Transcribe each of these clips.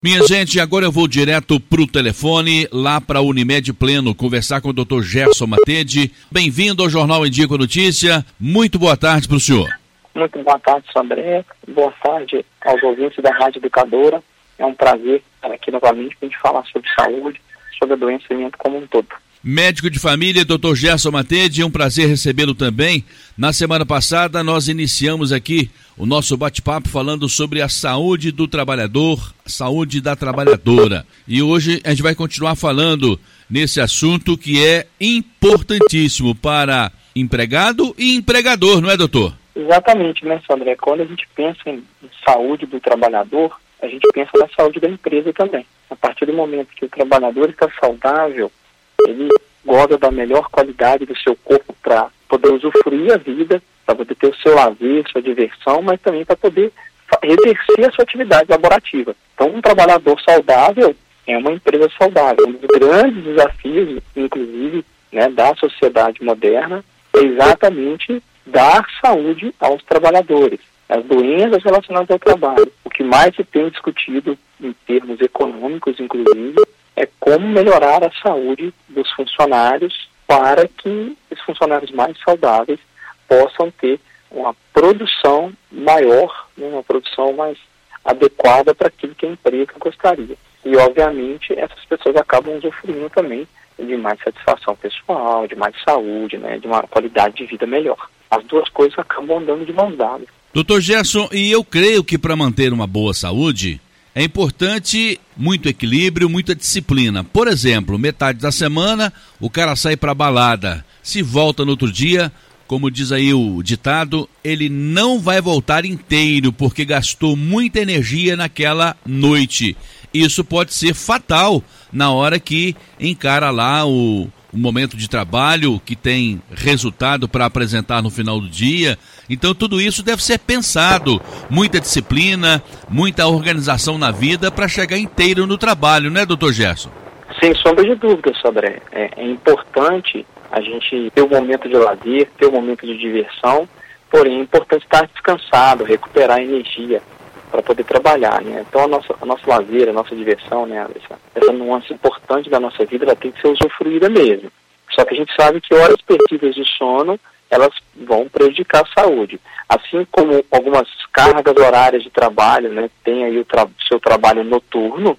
Minha gente, agora eu vou direto pro telefone, lá para Unimed Pleno, conversar com o Dr. Gerson Matede. Bem-vindo ao Jornal Indico Notícia. Muito boa tarde para o senhor. Muito boa tarde, Sandré. Boa tarde aos ouvintes da Rádio Educadora. É um prazer estar aqui novamente para a gente falar sobre saúde, sobre a doença como um todo. Médico de família, Dr. Gerson Matede, é um prazer recebê-lo também. Na semana passada, nós iniciamos aqui o nosso bate-papo falando sobre a saúde do trabalhador, saúde da trabalhadora. E hoje a gente vai continuar falando nesse assunto que é importantíssimo para empregado e empregador, não é, doutor? Exatamente, né, Sandré? Quando a gente pensa em saúde do trabalhador, a gente pensa na saúde da empresa também. A partir do momento que o trabalhador está saudável, ele goza da melhor qualidade do seu corpo para poder usufruir a vida, para poder ter o seu lazer, sua diversão, mas também para poder exercer a sua atividade laborativa. Então, um trabalhador saudável é uma empresa saudável. Um dos grandes desafios, inclusive, né, da sociedade moderna é exatamente dar saúde aos trabalhadores. As doenças relacionadas ao trabalho. O que mais se tem discutido em termos econômicos, inclusive, é como melhorar a saúde dos funcionários para que os funcionários mais saudáveis possam ter uma produção maior, né, uma produção mais adequada para aquilo que a empresa gostaria. E, obviamente, essas pessoas acabam usufruindo também de mais satisfação pessoal, de mais saúde, né, de uma qualidade de vida melhor. As duas coisas acabam andando de mãos dadas. Doutor Gerson, e eu creio que para manter uma boa saúde, é importante muito equilíbrio, muita disciplina. Por exemplo, metade da semana o cara sai para balada, se volta no outro dia, como diz aí o ditado, ele não vai voltar inteiro porque gastou muita energia naquela noite. Isso pode ser fatal na hora que encara lá o, um momento de trabalho que tem resultado para apresentar no final do dia. Então tudo isso deve ser pensado, muita disciplina, muita organização na vida para chegar inteiro no trabalho, né, doutor Gerson? Sem sombra de dúvida, Sodré. É, é importante a gente ter um momento de lazer, ter um momento de diversão, porém é importante estar descansado, recuperar energia para poder trabalhar, né? Então a nossa, a nossa lazer, a nossa diversão, né, essa, essa nuance importante da nossa vida, ela tem que ser usufruída mesmo. Só que a gente sabe que horas perdidas de sono, elas vão prejudicar a saúde. Assim como algumas cargas horárias de trabalho, né, tem aí o tra seu trabalho noturno,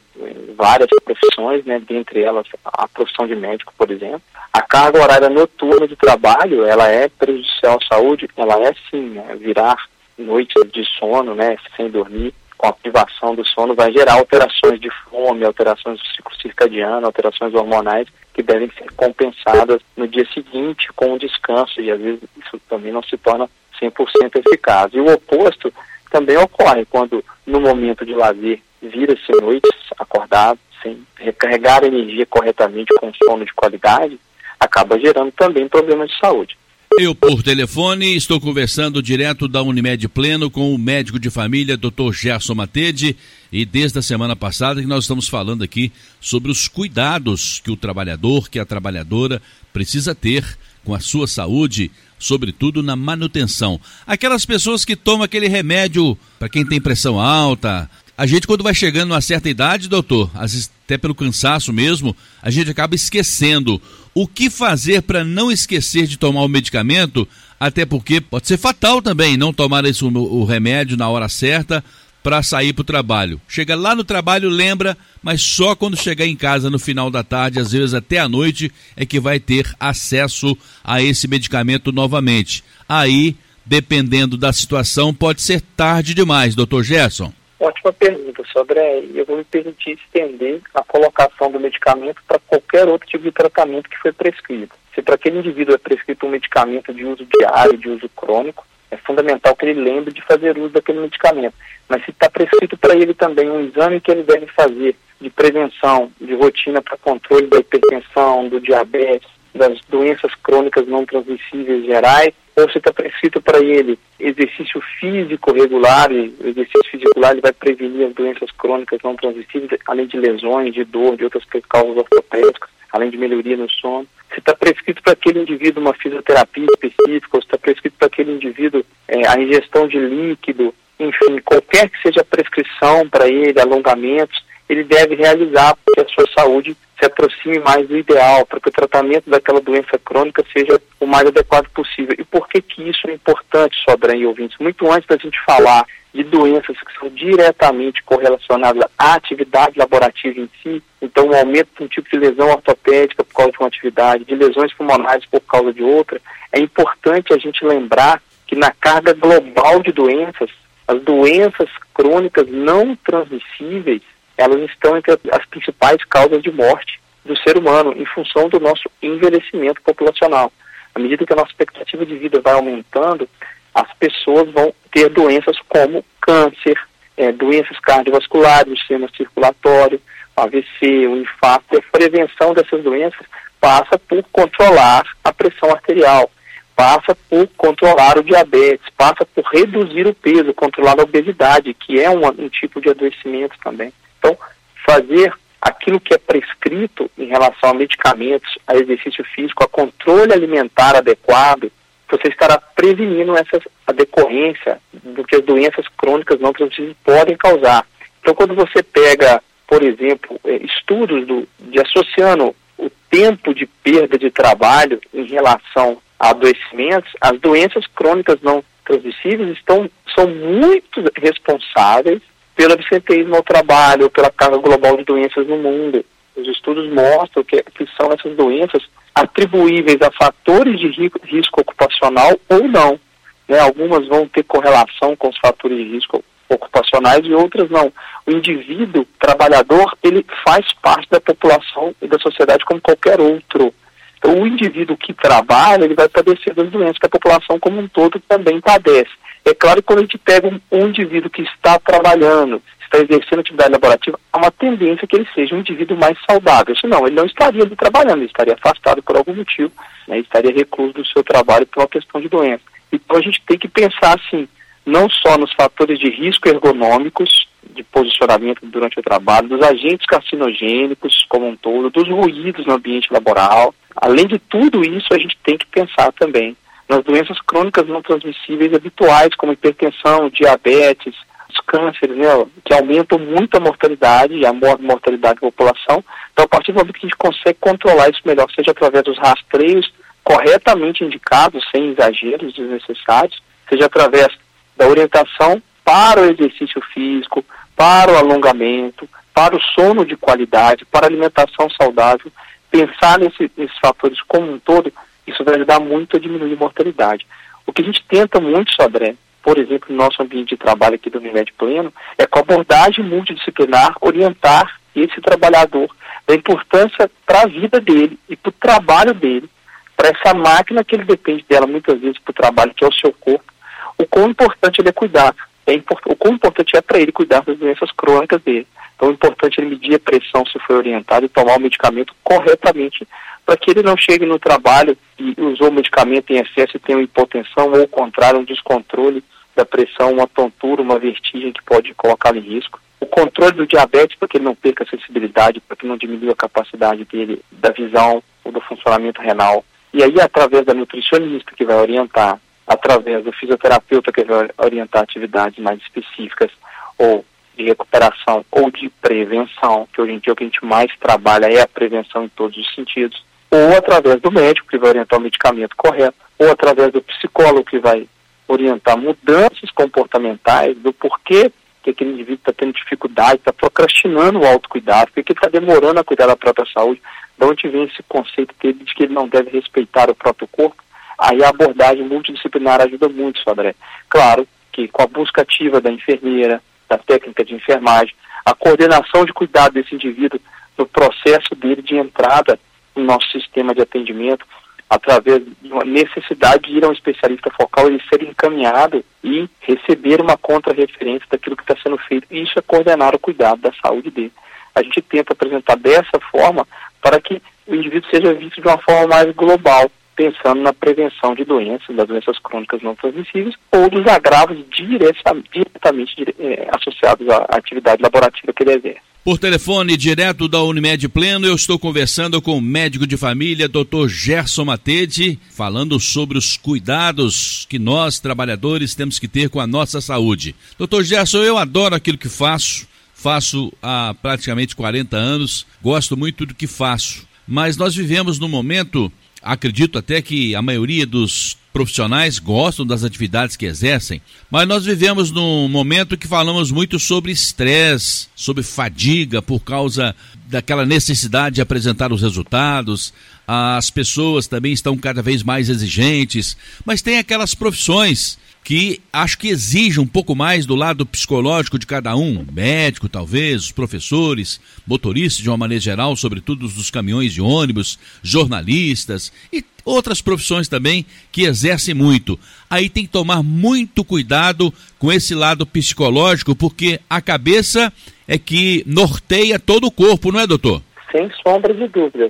várias profissões, né, dentre elas a profissão de médico, por exemplo. A carga horária noturna de trabalho, ela é prejudicial à saúde? Ela é sim, né, virar noites de sono, né, sem dormir, com a privação do sono, vai gerar alterações de fome, alterações do ciclo circadiano, alterações hormonais devem ser compensadas no dia seguinte com o descanso, e às vezes isso também não se torna 100% eficaz. E o oposto também ocorre quando, no momento de lazer, vira-se noites acordado, sem recarregar a energia corretamente com sono de qualidade, acaba gerando também problemas de saúde. Eu, por telefone, estou conversando direto da Unimed Pleno com o médico de família, Dr. Gerson Matede, e desde a semana passada que nós estamos falando aqui sobre os cuidados que o trabalhador, que a trabalhadora precisa ter com a sua saúde, sobretudo na manutenção. Aquelas pessoas que tomam aquele remédio para quem tem pressão alta, a gente, quando vai chegando a uma certa idade, doutor, até pelo cansaço mesmo, a gente acaba esquecendo. O que fazer para não esquecer de tomar o medicamento? Até porque pode ser fatal também não tomar esse, o remédio na hora certa para sair para o trabalho. Chega lá no trabalho, lembra, mas só quando chegar em casa no final da tarde, às vezes até à noite, é que vai ter acesso a esse medicamento novamente. Aí, dependendo da situação, pode ser tarde demais, doutor Gerson. Ótima pergunta, Sodré. Eu vou me permitir estender a colocação do medicamento para qualquer outro tipo de tratamento que foi prescrito. Se para aquele indivíduo é prescrito um medicamento de uso diário, de uso crônico, é fundamental que ele lembre de fazer uso daquele medicamento. Mas se está prescrito para ele também um exame que ele deve fazer de prevenção, de rotina para controle da hipertensão, do diabetes, das doenças crônicas não transmissíveis gerais, ou se está prescrito para ele exercício físico regular, e o exercício físico regular ele vai prevenir as doenças crônicas não transmissíveis, além de lesões, de dor, de outras causas ortopédicas, além de melhoria no sono. Se está prescrito para aquele indivíduo uma fisioterapia específica, ou se está prescrito para aquele indivíduo é, a ingestão de líquido, enfim, qualquer que seja a prescrição para ele, alongamentos, ele deve realizar para que a sua saúde se aproxime mais do ideal, para que o tratamento daquela doença crônica seja o mais adequado possível. E por que que isso é importante, Sobran e ouvintes? Muito antes da gente falar de doenças que são diretamente correlacionadas à atividade laborativa em si, então o aumento de um tipo de lesão ortopédica por causa de uma atividade, de lesões pulmonares por causa de outra, é importante a gente lembrar que na carga global de doenças, as doenças crônicas não transmissíveis, elas estão entre as principais causas de morte do ser humano em função do nosso envelhecimento populacional. À medida que a nossa expectativa de vida vai aumentando, as pessoas vão ter doenças como câncer, é, doenças cardiovasculares, sistema circulatório, AVC, o infarto. A prevenção dessas doenças passa por controlar a pressão arterial, passa por controlar o diabetes, passa por reduzir o peso, controlar a obesidade, que é um, um tipo de adoecimento também. Então, fazer aquilo que é prescrito em relação a medicamentos, a exercício físico, a controle alimentar adequado, você estará prevenindo essa, a decorrência do que as doenças crônicas não transmissíveis podem causar. Então, quando você pega, por exemplo, eh, estudos do, de associando o tempo de perda de trabalho em relação a adoecimentos, as doenças crônicas não transmissíveis estão, são muito responsáveis pelo absenteísmo ao trabalho, pela carga global de doenças no mundo. Os estudos mostram que, que são essas doenças atribuíveis a fatores de risco ocupacional ou não. Né? Algumas vão ter correlação com os fatores de risco ocupacionais e outras não. O indivíduo trabalhador, ele faz parte da população e da sociedade como qualquer outro. Então, o indivíduo que trabalha, ele vai padecer das doenças que a população como um todo também padece. É claro que quando a gente pega um, um indivíduo que está trabalhando, está exercendo atividade laborativa, há uma tendência que ele seja um indivíduo mais saudável. Senão, ele não estaria ali trabalhando, ele estaria afastado por algum motivo, né, estaria recluso do seu trabalho por uma questão de doença. Então, a gente tem que pensar, assim, não só nos fatores de risco ergonômicos, de posicionamento durante o trabalho, dos agentes carcinogênicos como um todo, dos ruídos no ambiente laboral. Além de tudo isso, a gente tem que pensar também nas doenças crônicas não transmissíveis habituais, como hipertensão, diabetes, os cânceres, né, que aumentam muito a mortalidade e a mortalidade da população. Então, a partir do momento que a gente consegue controlar isso melhor, seja através dos rastreios corretamente indicados, sem exageros desnecessários, seja através da orientação para o exercício físico, para o alongamento, para o sono de qualidade, para a alimentação saudável, pensar nesse, nesses fatores como um todo, isso vai ajudar muito a diminuir a mortalidade. O que a gente tenta muito, Sodré, por exemplo, no nosso ambiente de trabalho aqui do Unimed Pleno, é com abordagem multidisciplinar orientar esse trabalhador da importância para a vida dele e para o trabalho dele, para essa máquina que ele depende dela muitas vezes para o trabalho, que é o seu corpo, o quão importante ele é cuidar, é import o quão importante é para ele cuidar das doenças crônicas dele. Então é importante ele medir a pressão se for orientado e tomar o medicamento corretamente para que ele não chegue no trabalho e usou medicamento em excesso e tenha hipotensão ou, ao contrário, um descontrole da pressão, uma tontura, uma vertigem que pode colocá-lo em risco. O controle do diabetes para que ele não perca a sensibilidade, para que não diminua a capacidade dele da visão ou do funcionamento renal. E aí, através da nutricionista que vai orientar, através do fisioterapeuta que vai orientar atividades mais específicas ou de recuperação ou de prevenção, que hoje em dia o que a gente mais trabalha é a prevenção em todos os sentidos, ou através do médico que vai orientar o medicamento correto, ou através do psicólogo que vai orientar mudanças comportamentais, do porquê que aquele indivíduo está tendo dificuldade, está procrastinando o autocuidado, porque está demorando a cuidar da própria saúde, de onde vem esse conceito dele de que ele não deve respeitar o próprio corpo, aí a abordagem multidisciplinar ajuda muito, Sodré. Claro que com a busca ativa da enfermeira, da técnica de enfermagem, a coordenação de cuidado desse indivíduo no processo dele de entrada no nosso sistema de atendimento, através de uma necessidade de ir a um especialista focal, ele ser encaminhado e receber uma contra-referência daquilo que está sendo feito. E isso é coordenar o cuidado da saúde dele. A gente tenta apresentar dessa forma para que o indivíduo seja visto de uma forma mais global, pensando na prevenção de doenças, das doenças crônicas não transmissíveis ou dos agravos diretamente eh, associados à atividade laborativa que ele exerce. Por telefone, direto da Unimed Pleno, eu estou conversando com o médico de família, Dr. Gerson Matede, falando sobre os cuidados que nós, trabalhadores, temos que ter com a nossa saúde. Dr. Gerson, eu adoro aquilo que faço, faço há praticamente 40 anos, gosto muito do que faço. Mas nós vivemos num momento, acredito até que a maioria dos profissionais gostam das atividades que exercem, mas nós vivemos num momento que falamos muito sobre estresse, sobre fadiga por causa daquela necessidade de apresentar os resultados. As pessoas também estão cada vez mais exigentes, mas tem aquelas profissões que acho que exige um pouco mais do lado psicológico de cada um, médico talvez, os professores, motoristas de uma maneira geral, sobretudo dos caminhões de ônibus, jornalistas e outras profissões também que exercem muito. Aí tem que tomar muito cuidado com esse lado psicológico, porque a cabeça é que norteia todo o corpo, não é, doutor? Sem sombra de dúvidas.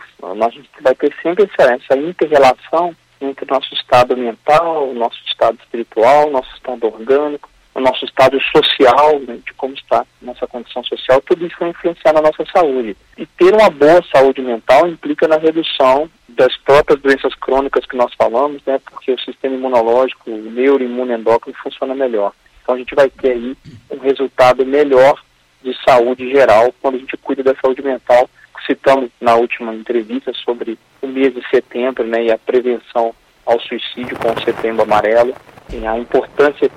Gente vai ter sempre essa, essa inter-relação entre o nosso estado mental, o nosso estado espiritual, o nosso estado orgânico, o nosso estado social, né, de como está nossa condição social, tudo isso vai influenciar na nossa saúde. E ter uma boa saúde mental implica na redução das próprias doenças crônicas que nós falamos, né, porque o sistema imunológico, o neuroimune endócrino funciona melhor. Então a gente vai ter aí um resultado melhor de saúde geral quando a gente cuida da saúde mental citamos na última entrevista sobre o mês de setembro né, e a prevenção ao suicídio com o setembro amarelo, a importância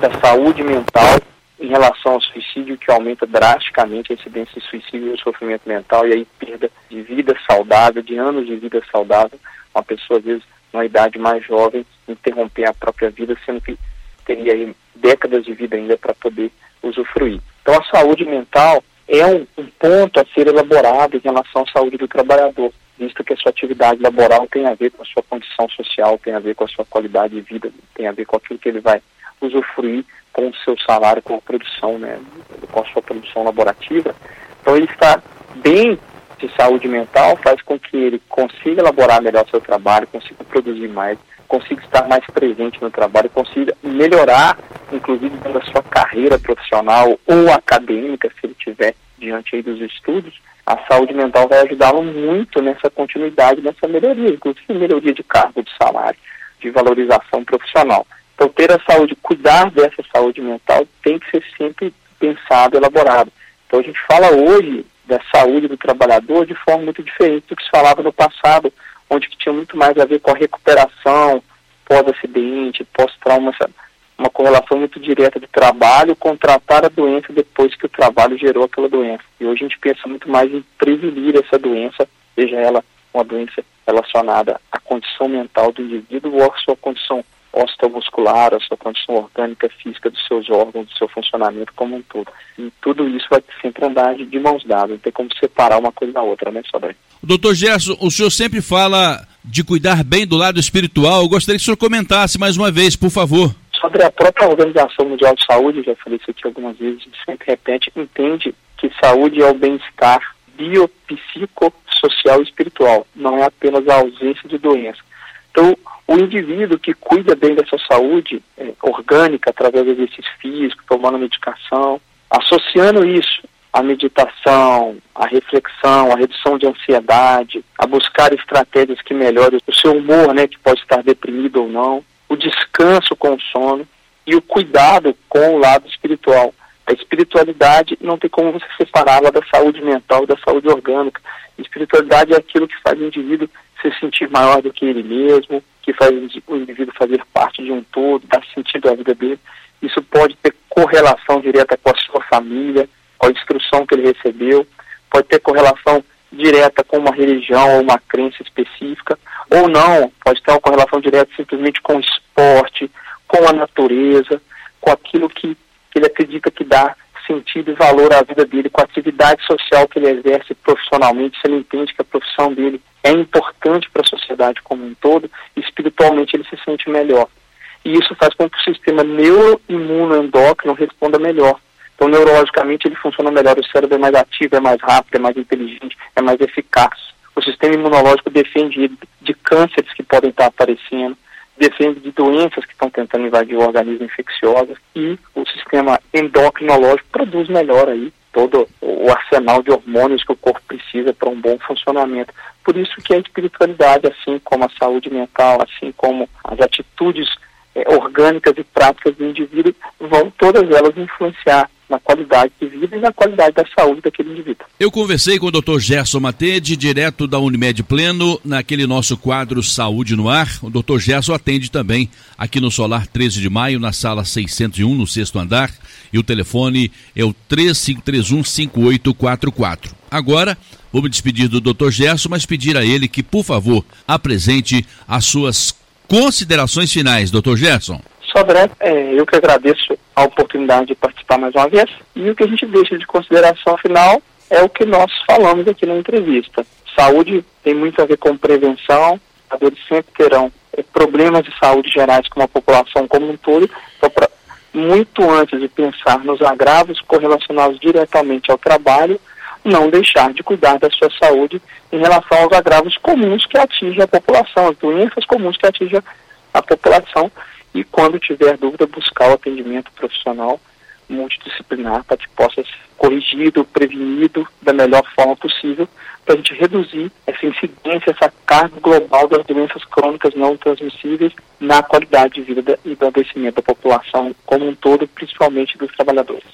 da saúde mental em relação ao suicídio, que aumenta drasticamente a incidência de suicídio e sofrimento mental, e aí perda de vida saudável, de anos de vida saudável, uma pessoa, às vezes, numa idade mais jovem, interromper a própria vida, sendo que teria décadas de vida ainda para poder usufruir. Então, a saúde mental é um, um, ponto a ser elaborado em relação à saúde do trabalhador, visto que a sua atividade laboral tem a ver com a sua condição social, tem a ver com a sua qualidade de vida, tem a ver com aquilo que ele vai usufruir com o seu salário, com a produção, né, com a sua produção laborativa. Então ele está bem de saúde mental, faz com que ele consiga elaborar melhor seu trabalho, consiga produzir mais, consiga estar mais presente no trabalho, consiga melhorar, inclusive, da sua carreira profissional ou acadêmica, se ele tiver diante dos estudos, a saúde mental vai ajudá-lo muito nessa continuidade, nessa melhoria, inclusive melhoria de cargo, de salário, de valorização profissional. Então, ter a saúde, cuidar dessa saúde mental tem que ser sempre pensado, elaborado. Então, a gente fala hoje da saúde do trabalhador de forma muito diferente do que se falava no passado, onde tinha muito mais a ver com a recuperação pós-acidente, pós-trauma, uma correlação muito direta do trabalho com tratar a doença depois que o trabalho gerou aquela doença. E hoje a gente pensa muito mais em prevenir essa doença, seja ela uma doença relacionada à condição mental do indivíduo ou à sua condição osteomuscular, a sua condição orgânica física dos seus órgãos, do seu funcionamento como um todo. E tudo isso vai sempre andar de mãos dadas, não tem como separar uma coisa da outra, né, Sodré? Doutor Gerson, o senhor sempre fala de cuidar bem do lado espiritual. Eu gostaria que o senhor comentasse mais uma vez, por favor. Sobre a própria Organização Mundial de Saúde, já falei isso aqui algumas vezes, sempre repete, entende que saúde é o bem-estar biopsicossocial e espiritual, não é apenas a ausência de doença. Então, o indivíduo que cuida bem da sua saúde é, orgânica, através do exercício físico, tomando medicação, associando isso à meditação, à reflexão, à redução de ansiedade, a buscar estratégias que melhorem o seu humor, né, que pode estar deprimido ou não, o descanso com o sono e o cuidado com o lado espiritual. A espiritualidade não tem como você separá-la da saúde mental, da saúde orgânica. A espiritualidade é aquilo que faz o indivíduo se sentir maior do que ele mesmo, que faz o indivíduo fazer parte de um todo, dar sentido à vida dele. Isso pode ter correlação direta com a sua família, com a instrução que ele recebeu, pode ter correlação direta com uma religião ou uma crença específica, ou não, pode ter uma correlação direta simplesmente com o esporte, com a natureza, com aquilo que, ele acredita que dá sentido e valor à vida dele, com a atividade social que ele exerce profissionalmente, se ele entende que a profissão dele é importante para a sociedade como um todo, espiritualmente ele se sente melhor. E isso faz com que o sistema neuroimunoendócrino responda melhor. Então, neurologicamente, ele funciona melhor, o cérebro é mais ativo, é mais rápido, é mais inteligente, é mais eficaz. O sistema imunológico defende de cânceres que podem estar aparecendo, defende de doenças que estão tentando invadir o organismo infeccioso e o sistema endocrinológico produz melhor aí todo o arsenal de hormônios que o corpo precisa para um bom funcionamento. Por isso que a espiritualidade, assim como a saúde mental, assim como as atitudes é, orgânicas e práticas do indivíduo vão todas elas influenciar na qualidade de vida e na qualidade da saúde daquele indivíduo. Eu conversei com o Dr. Gerson Matede, direto da Unimed Pleno, naquele nosso quadro Saúde no Ar. O Dr. Gerson atende também aqui no Solar 13 de Maio, na sala 601, no sexto andar, e o telefone é o 3531-5844. Agora, vou me despedir do Dr. Gerson, mas pedir a ele que, por favor, apresente as suas considerações finais, Dr. Gerson. Sodré, é, eu que agradeço a oportunidade de participar mais uma vez. E o que a gente deixa de consideração final é o que nós falamos aqui na entrevista. Saúde tem muito a ver com prevenção, adultos sempre terão é, problemas de saúde gerais com a população como um todo. Então, pra, muito antes de pensar nos agravos correlacionados diretamente ao trabalho, não deixar de cuidar da sua saúde em relação aos agravos comuns que atingem a população, as doenças comuns que atingem a população e quando tiver dúvida buscar o atendimento profissional multidisciplinar para que possa ser corrigido, prevenido da melhor forma possível para a gente reduzir essa incidência, essa carga global das doenças crônicas não transmissíveis na qualidade de vida e do adoecimento da população como um todo, principalmente dos trabalhadores.